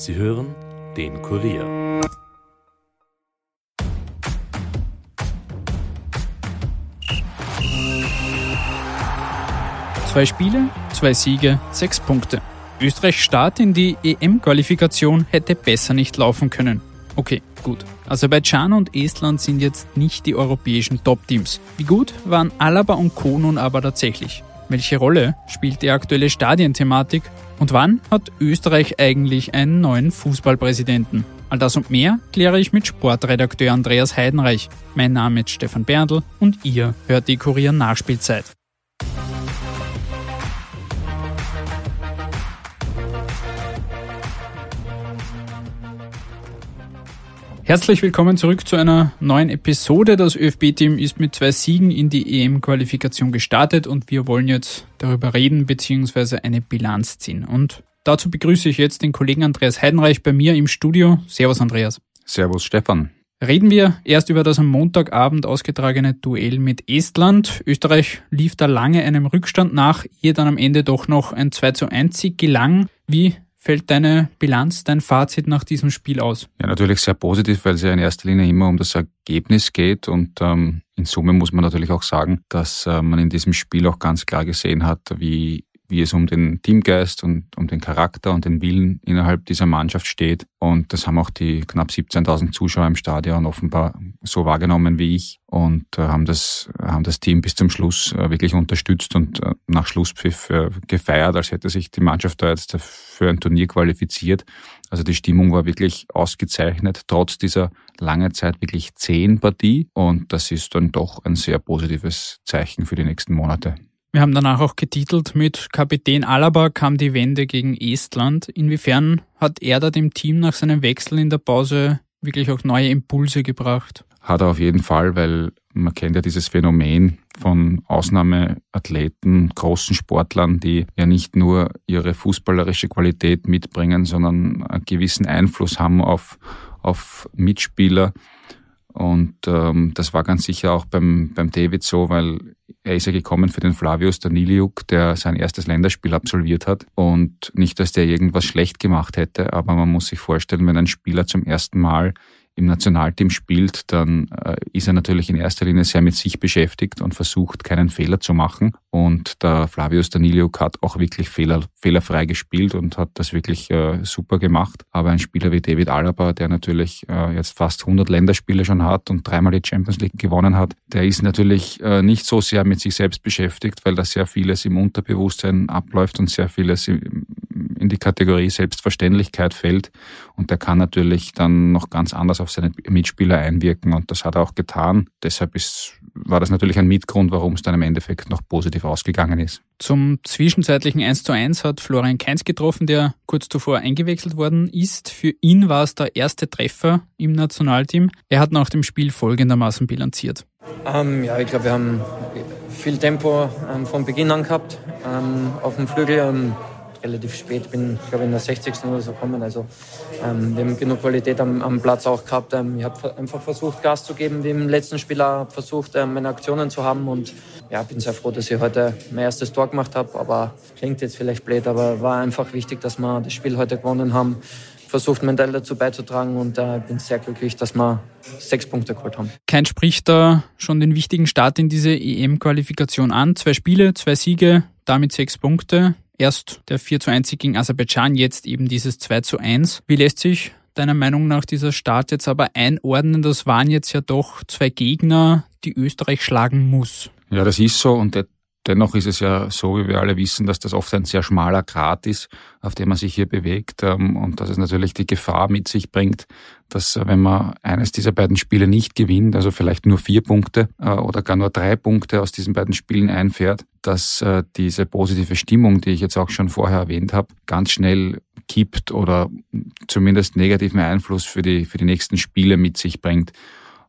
Sie hören den Kurier. Zwei Spiele, zwei Siege, sechs Punkte. Österreichs Start in die EM-Qualifikation hätte besser nicht laufen können. Okay, gut. Aserbaidschan und Estland sind jetzt nicht die europäischen Top-Teams. Wie gut waren Alaba und Co. nun aber tatsächlich? Welche Rolle spielt die aktuelle Stadienthematik? Und wann hat Österreich eigentlich einen neuen Fußballpräsidenten? All das und mehr kläre ich mit Sportredakteur Andreas Heidenreich. Mein Name ist Stefan Berndl und ihr hört die Kurier Nachspielzeit. Herzlich willkommen zurück zu einer neuen Episode. Das ÖFB-Team ist mit zwei Siegen in die EM-Qualifikation gestartet und wir wollen jetzt darüber reden bzw. eine Bilanz ziehen. Und dazu begrüße ich jetzt den Kollegen Andreas Heidenreich bei mir im Studio. Servus Andreas. Servus Stefan. Reden wir erst über das am Montagabend ausgetragene Duell mit Estland. Österreich lief da lange einem Rückstand nach, ihr dann am Ende doch noch ein 2 zu 1 Sieg gelang. Wie fällt deine Bilanz, dein Fazit nach diesem Spiel aus? Ja, natürlich sehr positiv, weil es ja in erster Linie immer um das Ergebnis geht. Und ähm, in Summe muss man natürlich auch sagen, dass äh, man in diesem Spiel auch ganz klar gesehen hat, wie wie es um den Teamgeist und um den Charakter und den Willen innerhalb dieser Mannschaft steht. Und das haben auch die knapp 17.000 Zuschauer im Stadion offenbar so wahrgenommen wie ich und äh, haben das, haben das Team bis zum Schluss äh, wirklich unterstützt und äh, nach Schlusspfiff gefeiert, als hätte sich die Mannschaft da jetzt für ein Turnier qualifiziert. Also die Stimmung war wirklich ausgezeichnet, trotz dieser lange Zeit wirklich zehn Partie. Und das ist dann doch ein sehr positives Zeichen für die nächsten Monate. Wir haben danach auch getitelt mit Kapitän Alaba kam die Wende gegen Estland. Inwiefern hat er da dem Team nach seinem Wechsel in der Pause wirklich auch neue Impulse gebracht? Hat er auf jeden Fall, weil man kennt ja dieses Phänomen von Ausnahmeathleten, großen Sportlern, die ja nicht nur ihre fußballerische Qualität mitbringen, sondern einen gewissen Einfluss haben auf, auf Mitspieler. Und ähm, das war ganz sicher auch beim, beim David so, weil er ist ja gekommen für den Flavius Daniliuk, der sein erstes Länderspiel absolviert hat. Und nicht, dass der irgendwas schlecht gemacht hätte, aber man muss sich vorstellen, wenn ein Spieler zum ersten Mal im Nationalteam spielt, dann äh, ist er natürlich in erster Linie sehr mit sich beschäftigt und versucht, keinen Fehler zu machen. Und der Flavius Daniliuk hat auch wirklich fehler, fehlerfrei gespielt und hat das wirklich äh, super gemacht. Aber ein Spieler wie David Alaba, der natürlich äh, jetzt fast 100 Länderspiele schon hat und dreimal die Champions League gewonnen hat, der ist natürlich äh, nicht so sehr mit sich selbst beschäftigt, weil da sehr vieles im Unterbewusstsein abläuft und sehr vieles im, in die Kategorie Selbstverständlichkeit fällt. Und der kann natürlich dann noch ganz anders auf seine Mitspieler einwirken. Und das hat er auch getan. Deshalb ist, war das natürlich ein Mitgrund, warum es dann im Endeffekt noch positiv ausgegangen ist. Zum zwischenzeitlichen 1 zu 1 hat Florian Kainz getroffen, der kurz zuvor eingewechselt worden ist. Für ihn war es der erste Treffer im Nationalteam. Er hat nach dem Spiel folgendermaßen bilanziert. Ähm, ja, ich glaube, wir haben viel Tempo ähm, von Beginn an gehabt ähm, auf dem Flügel. Ähm, relativ spät, bin, ich glaube, in der 60. oder so gekommen. Also ähm, wir haben genug Qualität am, am Platz auch gehabt. Ähm, ich habe einfach versucht, Gas zu geben, wie im letzten Spiel habe versucht, ähm, meine Aktionen zu haben und ja, bin sehr froh, dass ich heute mein erstes Tor gemacht habe. Aber klingt jetzt vielleicht blöd, aber war einfach wichtig, dass wir das Spiel heute gewonnen haben versucht, mein Teil dazu beizutragen und äh, bin sehr glücklich, dass wir sechs Punkte geholt haben. Kein spricht da schon den wichtigen Start in diese EM-Qualifikation an. Zwei Spiele, zwei Siege, damit sechs Punkte. Erst der 4 zu 1 gegen Aserbaidschan, jetzt eben dieses 2 zu 1. Wie lässt sich deiner Meinung nach dieser Start jetzt aber einordnen? Das waren jetzt ja doch zwei Gegner, die Österreich schlagen muss. Ja, das ist so und Dennoch ist es ja so, wie wir alle wissen, dass das oft ein sehr schmaler Grat ist, auf dem man sich hier bewegt ähm, und dass es natürlich die Gefahr mit sich bringt, dass äh, wenn man eines dieser beiden Spiele nicht gewinnt, also vielleicht nur vier Punkte äh, oder gar nur drei Punkte aus diesen beiden Spielen einfährt, dass äh, diese positive Stimmung, die ich jetzt auch schon vorher erwähnt habe, ganz schnell kippt oder zumindest negativen Einfluss für die, für die nächsten Spiele mit sich bringt.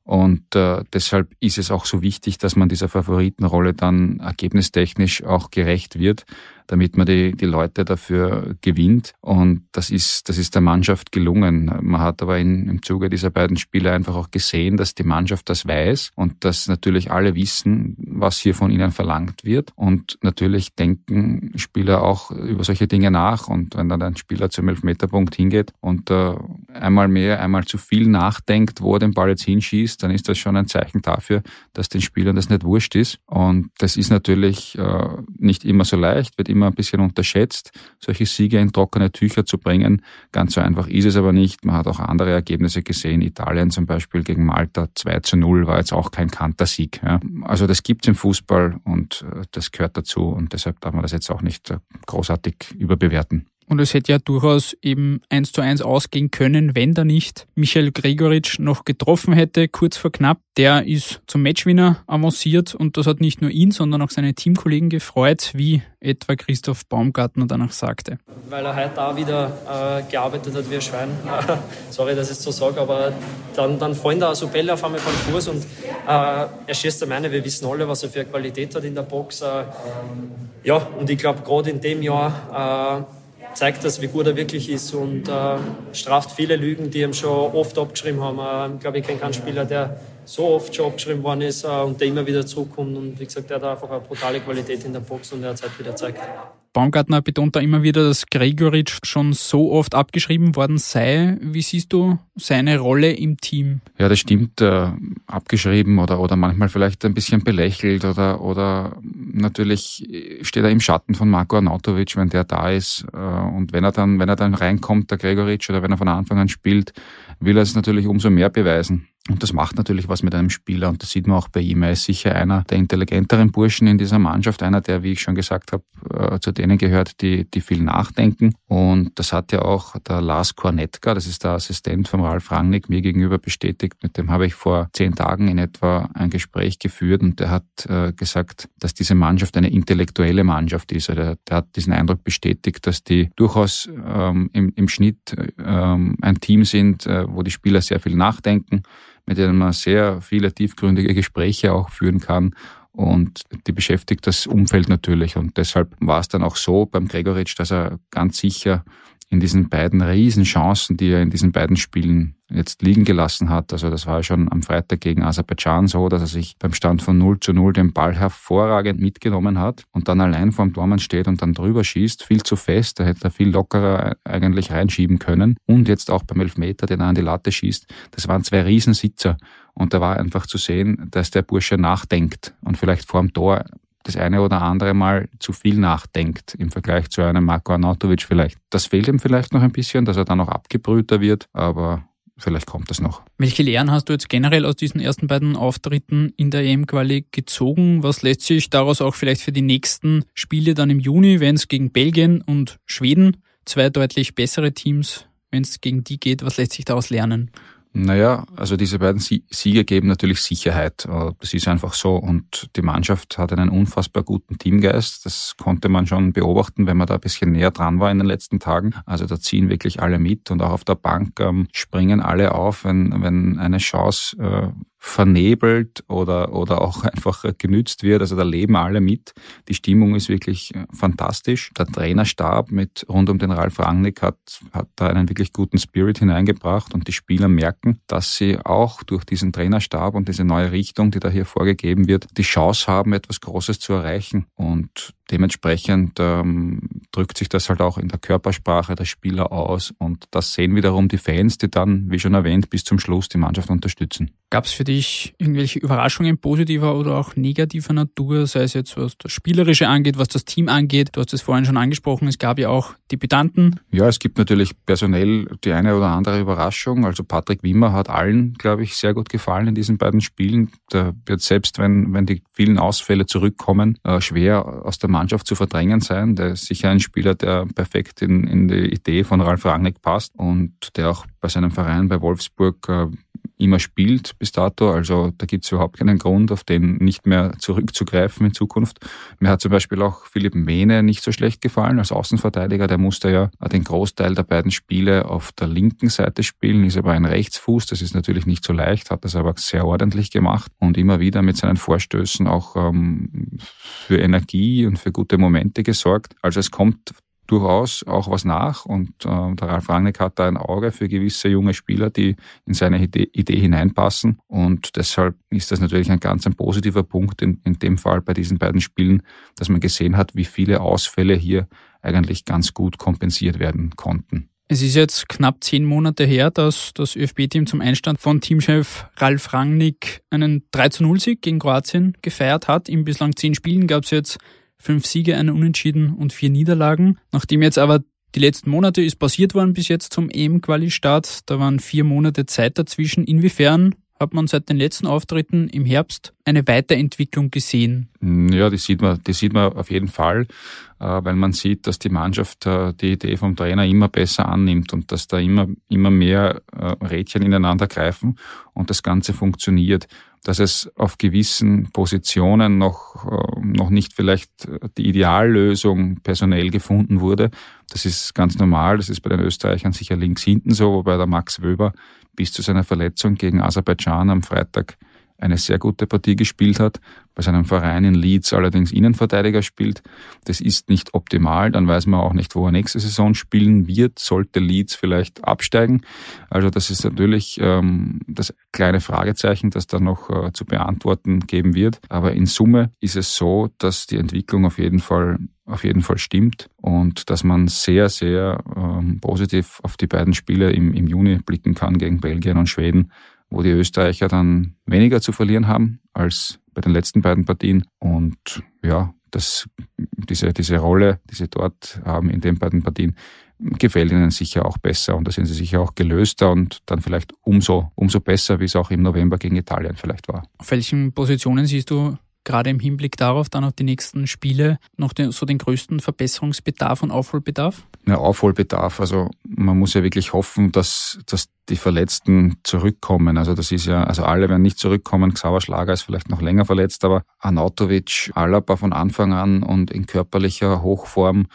Und äh, deshalb ist es auch so wichtig, dass man dieser Favoritenrolle dann ergebnistechnisch auch gerecht wird. Damit man die, die Leute dafür gewinnt. Und das ist, das ist der Mannschaft gelungen. Man hat aber in, im Zuge dieser beiden Spiele einfach auch gesehen, dass die Mannschaft das weiß und dass natürlich alle wissen, was hier von ihnen verlangt wird. Und natürlich denken Spieler auch über solche Dinge nach. Und wenn dann ein Spieler zum Elfmeterpunkt hingeht und äh, einmal mehr, einmal zu viel nachdenkt, wo er den Ball jetzt hinschießt, dann ist das schon ein Zeichen dafür, dass den Spielern das nicht wurscht ist. Und das ist natürlich äh, nicht immer so leicht, wird immer ein bisschen unterschätzt, solche Siege in trockene Tücher zu bringen. Ganz so einfach ist es aber nicht. Man hat auch andere Ergebnisse gesehen. Italien zum Beispiel gegen Malta 2 zu 0 war jetzt auch kein Kantersieg. Ja. Also das gibt es im Fußball und äh, das gehört dazu und deshalb darf man das jetzt auch nicht äh, großartig überbewerten. Und es hätte ja durchaus eben eins zu eins ausgehen können, wenn da nicht Michael Gregoritsch noch getroffen hätte, kurz vor knapp. Der ist zum Matchwinner avanciert und das hat nicht nur ihn, sondern auch seine Teamkollegen gefreut, wie etwa Christoph Baumgartner danach sagte. Weil er heute auch wieder äh, gearbeitet hat wie ein Schwein. Sorry, dass ich es so sage, aber dann, dann fallen da so Bälle auf einmal vom Fuß und äh, er schießt meine, wir wissen alle, was er für Qualität hat in der Box. Äh, ja, und ich glaube, gerade in dem Jahr äh, zeigt das, wie gut er wirklich ist und äh, straft viele Lügen, die ihm schon oft abgeschrieben haben. Äh, ich glaube, ich kenne keinen Spieler, der so oft schon abgeschrieben worden ist äh, und der immer wieder zurückkommt. Und wie gesagt, der hat einfach eine brutale Qualität in der Box und er hat es halt wieder gezeigt. Baumgartner betont da immer wieder, dass Gregoritsch schon so oft abgeschrieben worden sei. Wie siehst du seine Rolle im Team? Ja, das stimmt. Äh, abgeschrieben oder, oder manchmal vielleicht ein bisschen belächelt oder, oder natürlich steht er im Schatten von Marco Arnautovic, wenn der da ist. Äh, und wenn er dann, wenn er dann reinkommt, der Gregoritsch, oder wenn er von Anfang an spielt, will er es natürlich umso mehr beweisen. Und das macht natürlich was mit einem Spieler und das sieht man auch bei ihm. Er ist sicher einer der intelligenteren Burschen in dieser Mannschaft, einer, der, wie ich schon gesagt habe, äh, zu denen gehört, die, die viel nachdenken. Und das hat ja auch der Lars Kornetka, das ist der Assistent von Ralf Rangnick, mir gegenüber bestätigt. Mit dem habe ich vor zehn Tagen in etwa ein Gespräch geführt und der hat äh, gesagt, dass diese Mannschaft eine intellektuelle Mannschaft ist. Also der, hat diesen Eindruck bestätigt, dass die durchaus ähm, im, im Schnitt ähm, ein Team sind, äh, wo die Spieler sehr viel nachdenken mit denen man sehr viele tiefgründige Gespräche auch führen kann. Und die beschäftigt das Umfeld natürlich. Und deshalb war es dann auch so beim Gregoritsch, dass er ganz sicher in diesen beiden Riesenchancen, die er in diesen beiden Spielen jetzt liegen gelassen hat. Also das war schon am Freitag gegen Aserbaidschan so, dass er sich beim Stand von 0 zu 0 den Ball hervorragend mitgenommen hat und dann allein vorm Tormann steht und dann drüber schießt, viel zu fest. Da hätte er viel lockerer eigentlich reinschieben können. Und jetzt auch beim Elfmeter, den er an die Latte schießt. Das waren zwei Riesensitzer. Und da war einfach zu sehen, dass der Bursche nachdenkt und vielleicht vorm Tor das eine oder andere Mal zu viel nachdenkt im Vergleich zu einem Marko Arnautovic vielleicht. Das fehlt ihm vielleicht noch ein bisschen, dass er dann noch abgebrühter wird, aber vielleicht kommt das noch. Welche Lehren hast du jetzt generell aus diesen ersten beiden Auftritten in der EM-Quali gezogen? Was lässt sich daraus auch vielleicht für die nächsten Spiele dann im Juni, wenn es gegen Belgien und Schweden, zwei deutlich bessere Teams, wenn es gegen die geht, was lässt sich daraus lernen? Naja, also diese beiden Siege geben natürlich Sicherheit. Äh, das ist einfach so. Und die Mannschaft hat einen unfassbar guten Teamgeist. Das konnte man schon beobachten, wenn man da ein bisschen näher dran war in den letzten Tagen. Also da ziehen wirklich alle mit und auch auf der Bank ähm, springen alle auf, wenn, wenn eine Chance äh, vernebelt oder, oder auch einfach genützt wird. Also da leben alle mit. Die Stimmung ist wirklich äh, fantastisch. Der Trainerstab mit rund um den Ralf Rangnick hat, hat da einen wirklich guten Spirit hineingebracht und die Spieler merken, dass sie auch durch diesen Trainerstab und diese neue Richtung, die da hier vorgegeben wird, die Chance haben, etwas Großes zu erreichen. Und dementsprechend ähm, drückt sich das halt auch in der Körpersprache der Spieler aus und das sehen wiederum die Fans, die dann, wie schon erwähnt, bis zum Schluss die Mannschaft unterstützen. Gab es für dich irgendwelche Überraschungen positiver oder auch negativer Natur, sei es jetzt was das Spielerische angeht, was das Team angeht? Du hast es vorhin schon angesprochen, es gab ja auch Debütanten. Ja, es gibt natürlich personell die eine oder andere Überraschung. Also Patrick Wimmer hat allen, glaube ich, sehr gut gefallen in diesen beiden Spielen. Der wird selbst, wenn, wenn die vielen Ausfälle zurückkommen, äh, schwer aus der Mannschaft zu verdrängen sein. Der ist sicher ein Spieler, der perfekt in, in die Idee von Ralf Rangnick passt und der auch bei seinem Verein bei Wolfsburg äh, immer spielt bis dato. Also da gibt es überhaupt keinen Grund, auf den nicht mehr zurückzugreifen in Zukunft. Mir hat zum Beispiel auch Philipp Mehne nicht so schlecht gefallen als Außenverteidiger. Der musste ja den Großteil der beiden Spiele auf der linken Seite spielen, ist aber ein Rechtsfuß. Das ist natürlich nicht so leicht, hat das aber sehr ordentlich gemacht und immer wieder mit seinen Vorstößen auch ähm, für Energie und für gute Momente gesorgt. Also es kommt durchaus auch was nach und äh, der Ralf Rangnick hat da ein Auge für gewisse junge Spieler, die in seine Idee, Idee hineinpassen und deshalb ist das natürlich ein ganz ein positiver Punkt in, in dem Fall bei diesen beiden Spielen, dass man gesehen hat, wie viele Ausfälle hier eigentlich ganz gut kompensiert werden konnten. Es ist jetzt knapp zehn Monate her, dass das ÖFB-Team zum Einstand von Teamchef Ralf Rangnick einen 3-0-Sieg gegen Kroatien gefeiert hat. In bislang zehn Spielen gab es jetzt fünf Siege, einen Unentschieden und vier Niederlagen. Nachdem jetzt aber die letzten Monate ist passiert worden bis jetzt zum EM-Quali-Start, da waren vier Monate Zeit dazwischen. Inwiefern hat man seit den letzten Auftritten im Herbst eine Weiterentwicklung gesehen? Ja, die sieht man, die sieht man auf jeden Fall, äh, weil man sieht, dass die Mannschaft äh, die Idee vom Trainer immer besser annimmt und dass da immer, immer mehr äh, Rädchen ineinander greifen und das Ganze funktioniert dass es auf gewissen Positionen noch, noch nicht vielleicht die Ideallösung personell gefunden wurde. Das ist ganz normal. Das ist bei den Österreichern sicher links hinten so, wobei der Max Wöber bis zu seiner Verletzung gegen Aserbaidschan am Freitag eine sehr gute Partie gespielt hat, bei seinem Verein in Leeds allerdings Innenverteidiger spielt. Das ist nicht optimal, dann weiß man auch nicht, wo er nächste Saison spielen wird, sollte Leeds vielleicht absteigen. Also das ist natürlich ähm, das kleine Fragezeichen, das da noch äh, zu beantworten geben wird. Aber in Summe ist es so, dass die Entwicklung auf jeden Fall auf jeden Fall stimmt und dass man sehr, sehr ähm, positiv auf die beiden Spiele im, im Juni blicken kann gegen Belgien und Schweden, wo die Österreicher dann weniger zu verlieren haben als bei den letzten beiden Partien. Und ja, das, diese, diese Rolle, die sie dort haben in den beiden Partien, gefällt ihnen sicher auch besser und da sind sie sicher auch gelöster und dann vielleicht umso, umso besser, wie es auch im November gegen Italien vielleicht war. Auf welchen Positionen siehst du gerade im Hinblick darauf dann auf die nächsten Spiele noch den, so den größten Verbesserungsbedarf und Aufholbedarf? Ja, Aufholbedarf. Also man muss ja wirklich hoffen, dass, dass die Verletzten zurückkommen. Also das ist ja, also alle werden nicht zurückkommen. Xaver Schlager ist vielleicht noch länger verletzt, aber Anatovic, Alaba von Anfang an und in körperlicher Hochform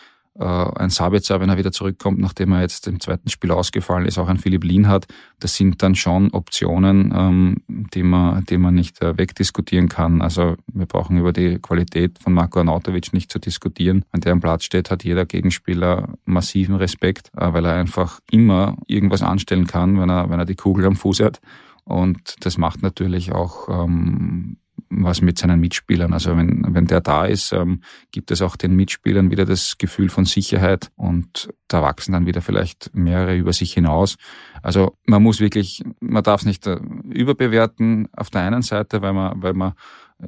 ein Sabitzer, wenn er wieder zurückkommt, nachdem er jetzt im zweiten Spiel ausgefallen ist, auch ein Philipp Lien hat. Das sind dann schon Optionen, ähm, die man, die man nicht äh, wegdiskutieren kann. Also wir brauchen über die Qualität von Marco Arnautovic nicht zu diskutieren. Wenn der am Platz steht, hat jeder Gegenspieler massiven Respekt, äh, weil er einfach immer irgendwas anstellen kann, wenn er, wenn er die Kugel am Fuß hat. Und das macht natürlich auch ähm, was mit seinen Mitspielern. Also wenn, wenn der da ist, ähm, gibt es auch den Mitspielern wieder das Gefühl von Sicherheit und da wachsen dann wieder vielleicht mehrere über sich hinaus. Also man muss wirklich, man darf es nicht äh, überbewerten auf der einen Seite, weil man, weil man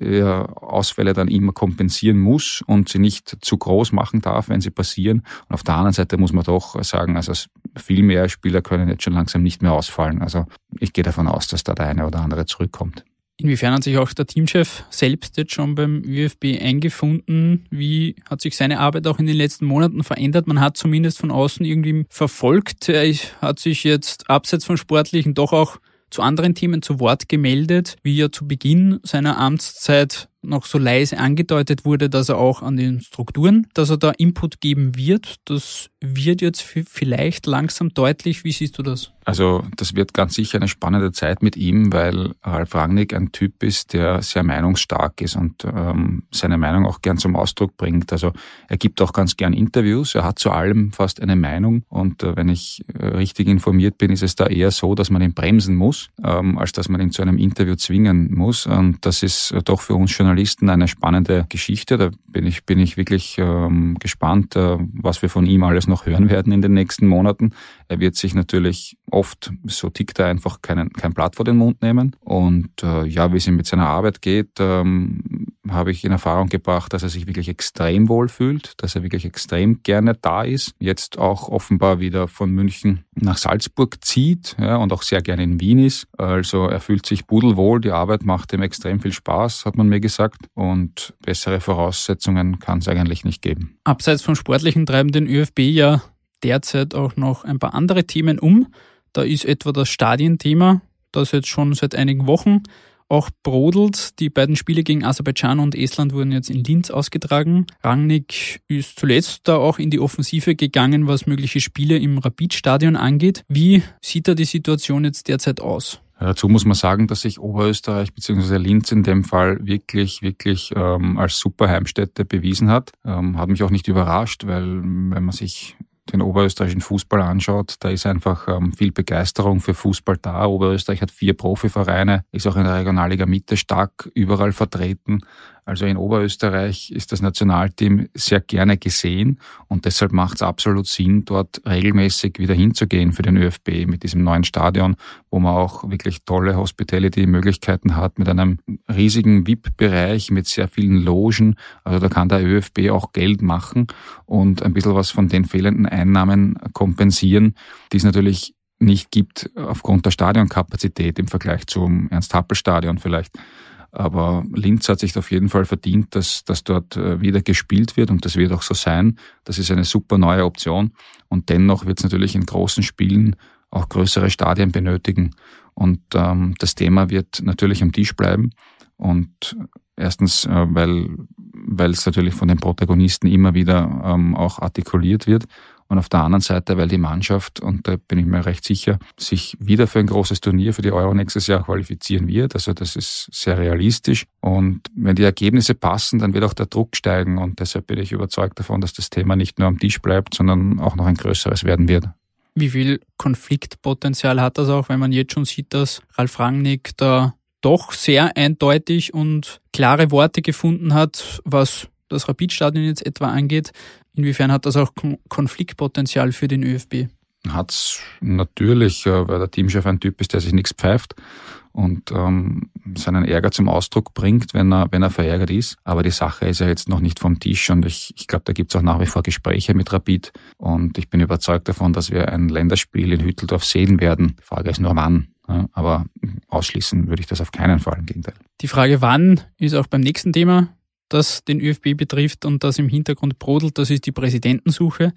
ja, Ausfälle dann immer kompensieren muss und sie nicht zu groß machen darf, wenn sie passieren. Und auf der anderen Seite muss man doch sagen, also viel mehr Spieler können jetzt schon langsam nicht mehr ausfallen. Also ich gehe davon aus, dass da der eine oder andere zurückkommt. Inwiefern hat sich auch der Teamchef selbst jetzt schon beim ÜFB eingefunden? Wie hat sich seine Arbeit auch in den letzten Monaten verändert? Man hat zumindest von außen irgendwie verfolgt. Er hat sich jetzt abseits von Sportlichen doch auch zu anderen Themen zu Wort gemeldet, wie er zu Beginn seiner Amtszeit noch so leise angedeutet wurde, dass er auch an den Strukturen, dass er da Input geben wird. Das wird jetzt vielleicht langsam deutlich. Wie siehst du das? Also das wird ganz sicher eine spannende Zeit mit ihm, weil Ralf Rangnick ein Typ ist, der sehr meinungsstark ist und ähm, seine Meinung auch gern zum Ausdruck bringt. Also er gibt auch ganz gern Interviews. Er hat zu allem fast eine Meinung und äh, wenn ich äh, richtig informiert bin, ist es da eher so, dass man ihn bremsen muss, ähm, als dass man ihn zu einem Interview zwingen muss. Und das ist äh, doch für uns schon Journalisten eine spannende Geschichte. Da bin ich, bin ich wirklich ähm, gespannt, äh, was wir von ihm alles noch hören werden in den nächsten Monaten. Er wird sich natürlich oft, so tickt er einfach, keinen, kein Blatt vor den Mund nehmen. Und äh, ja, wie es ihm mit seiner Arbeit geht, ähm, habe ich in Erfahrung gebracht, dass er sich wirklich extrem wohl fühlt, dass er wirklich extrem gerne da ist. Jetzt auch offenbar wieder von München nach Salzburg zieht ja, und auch sehr gerne in Wien ist. Also er fühlt sich pudelwohl, die Arbeit macht ihm extrem viel Spaß, hat man mir gesagt. Und bessere Voraussetzungen kann es eigentlich nicht geben. Abseits vom Sportlichen treiben den ÖFB ja derzeit auch noch ein paar andere Themen um. Da ist etwa das Stadienthema das jetzt schon seit einigen Wochen auch brodelt. Die beiden Spiele gegen Aserbaidschan und Estland wurden jetzt in Linz ausgetragen. Rangnick ist zuletzt da auch in die Offensive gegangen, was mögliche Spiele im Rapid-Stadion angeht. Wie sieht da die Situation jetzt derzeit aus? Dazu muss man sagen, dass sich Oberösterreich bzw. Linz in dem Fall wirklich, wirklich ähm, als super Heimstätte bewiesen hat. Ähm, hat mich auch nicht überrascht, weil wenn man sich den oberösterreichischen Fußball anschaut, da ist einfach ähm, viel Begeisterung für Fußball da. Oberösterreich hat vier Profivereine, ist auch in der Regionalliga Mitte stark überall vertreten. Also in Oberösterreich ist das Nationalteam sehr gerne gesehen und deshalb macht es absolut Sinn, dort regelmäßig wieder hinzugehen für den ÖFB mit diesem neuen Stadion, wo man auch wirklich tolle Hospitality-Möglichkeiten hat, mit einem riesigen VIP-Bereich, mit sehr vielen Logen. Also da kann der ÖFB auch Geld machen und ein bisschen was von den fehlenden Einnahmen kompensieren, die es natürlich nicht gibt aufgrund der Stadionkapazität im Vergleich zum Ernst-Happel-Stadion vielleicht. Aber Linz hat sich auf jeden Fall verdient, dass, dass dort äh, wieder gespielt wird und das wird auch so sein. Das ist eine super neue Option. Und dennoch wird es natürlich in großen Spielen auch größere Stadien benötigen. Und ähm, das Thema wird natürlich am Tisch bleiben. Und erstens, äh, weil weil es natürlich von den Protagonisten immer wieder ähm, auch artikuliert wird und auf der anderen Seite, weil die Mannschaft, und da bin ich mir recht sicher, sich wieder für ein großes Turnier für die Euro nächstes Jahr qualifizieren wird. Also das ist sehr realistisch. Und wenn die Ergebnisse passen, dann wird auch der Druck steigen. Und deshalb bin ich überzeugt davon, dass das Thema nicht nur am Tisch bleibt, sondern auch noch ein größeres werden wird. Wie viel Konfliktpotenzial hat das auch, wenn man jetzt schon sieht, dass Ralf Rangnick da doch sehr eindeutig und klare Worte gefunden hat, was das Rapidstadion jetzt etwa angeht. Inwiefern hat das auch Konfliktpotenzial für den ÖFB? Hat's natürlich, äh, weil der Teamchef ein Typ ist, der sich nichts pfeift und ähm, seinen Ärger zum Ausdruck bringt, wenn er, wenn er verärgert ist. Aber die Sache ist ja jetzt noch nicht vom Tisch und ich, ich glaube, da gibt's auch nach wie vor Gespräche mit Rapid und ich bin überzeugt davon, dass wir ein Länderspiel in Hütteldorf sehen werden. Die Frage ist nur wann. Aber ausschließen würde ich das auf keinen Fall, im Gegenteil. Die Frage wann ist auch beim nächsten Thema das den ÖFB betrifft und das im Hintergrund brodelt, das ist die Präsidentensuche.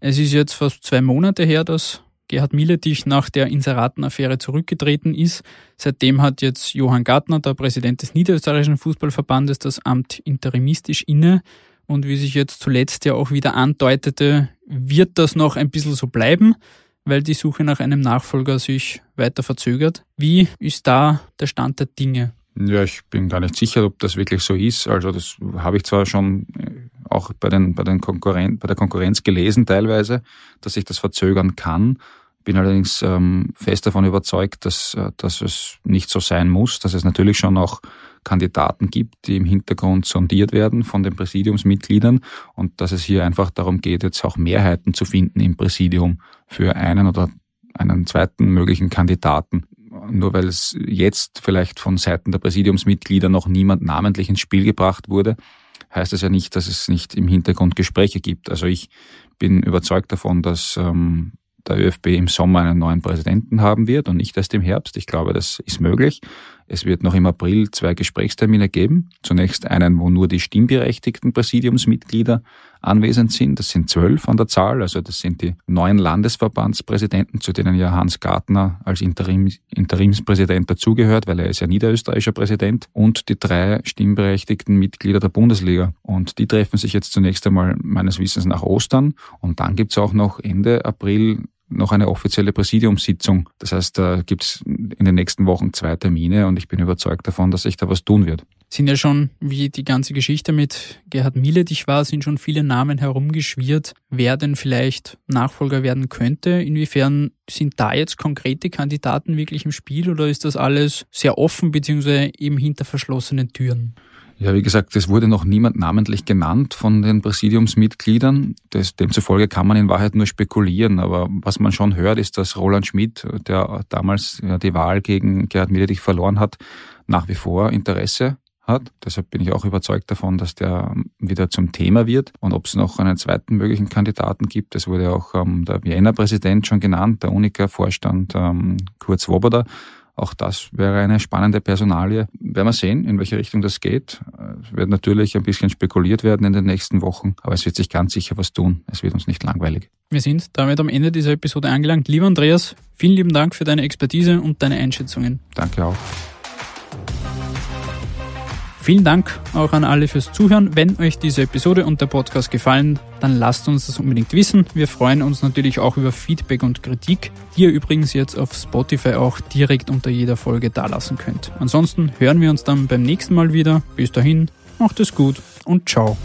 Es ist jetzt fast zwei Monate her, dass Gerhard Miletich nach der Inseratenaffäre zurückgetreten ist. Seitdem hat jetzt Johann Gartner, der Präsident des Niederösterreichischen Fußballverbandes, das Amt interimistisch inne. Und wie sich jetzt zuletzt ja auch wieder andeutete, wird das noch ein bisschen so bleiben, weil die Suche nach einem Nachfolger sich weiter verzögert. Wie ist da der Stand der Dinge? Ja, ich bin gar nicht sicher, ob das wirklich so ist. Also das habe ich zwar schon äh, auch bei, den, bei, den Konkurren bei der Konkurrenz gelesen teilweise, dass sich das verzögern kann. Bin allerdings ähm, fest davon überzeugt, dass, äh, dass es nicht so sein muss, dass es natürlich schon auch Kandidaten gibt, die im Hintergrund sondiert werden von den Präsidiumsmitgliedern und dass es hier einfach darum geht, jetzt auch Mehrheiten zu finden im Präsidium für einen oder einen zweiten möglichen Kandidaten nur weil es jetzt vielleicht von Seiten der Präsidiumsmitglieder noch niemand namentlich ins Spiel gebracht wurde, heißt das ja nicht, dass es nicht im Hintergrund Gespräche gibt. Also ich bin überzeugt davon, dass ähm, der ÖFB im Sommer einen neuen Präsidenten haben wird und nicht erst im Herbst. Ich glaube, das ist möglich. Es wird noch im April zwei Gesprächstermine geben. Zunächst einen, wo nur die stimmberechtigten Präsidiumsmitglieder anwesend sind. Das sind zwölf an der Zahl. Also das sind die neuen Landesverbandspräsidenten, zu denen ja Hans Gartner als Interim, Interimspräsident dazugehört, weil er ist ja niederösterreichischer Präsident. Und die drei stimmberechtigten Mitglieder der Bundesliga. Und die treffen sich jetzt zunächst einmal meines Wissens nach Ostern. Und dann gibt's auch noch Ende April noch eine offizielle Präsidiumssitzung. Das heißt, da gibt es in den nächsten Wochen zwei Termine und ich bin überzeugt davon, dass sich da was tun wird. Sind ja schon, wie die ganze Geschichte mit Gerhard Miletich war, sind schon viele Namen herumgeschwirrt, wer denn vielleicht Nachfolger werden könnte. Inwiefern sind da jetzt konkrete Kandidaten wirklich im Spiel oder ist das alles sehr offen beziehungsweise eben hinter verschlossenen Türen? Ja, wie gesagt, es wurde noch niemand namentlich genannt von den Präsidiumsmitgliedern. Das, demzufolge kann man in Wahrheit nur spekulieren. Aber was man schon hört, ist, dass Roland Schmidt, der damals die Wahl gegen Gerhard Miedrich verloren hat, nach wie vor Interesse hat. Deshalb bin ich auch überzeugt davon, dass der wieder zum Thema wird. Und ob es noch einen zweiten möglichen Kandidaten gibt, es wurde auch ähm, der Wiener Präsident schon genannt, der Unica-Vorstand ähm, Kurt Swoboda Auch das wäre eine spannende Personalie. Werden wir sehen, in welche Richtung das geht. Es wird natürlich ein bisschen spekuliert werden in den nächsten Wochen, aber es wird sich ganz sicher was tun. Es wird uns nicht langweilig. Wir sind damit am Ende dieser Episode angelangt. Lieber Andreas, vielen lieben Dank für deine Expertise und deine Einschätzungen. Danke auch. Vielen Dank auch an alle fürs Zuhören. Wenn euch diese Episode und der Podcast gefallen, dann lasst uns das unbedingt wissen. Wir freuen uns natürlich auch über Feedback und Kritik, die ihr übrigens jetzt auf Spotify auch direkt unter jeder Folge dalassen könnt. Ansonsten hören wir uns dann beim nächsten Mal wieder. Bis dahin, macht es gut und ciao.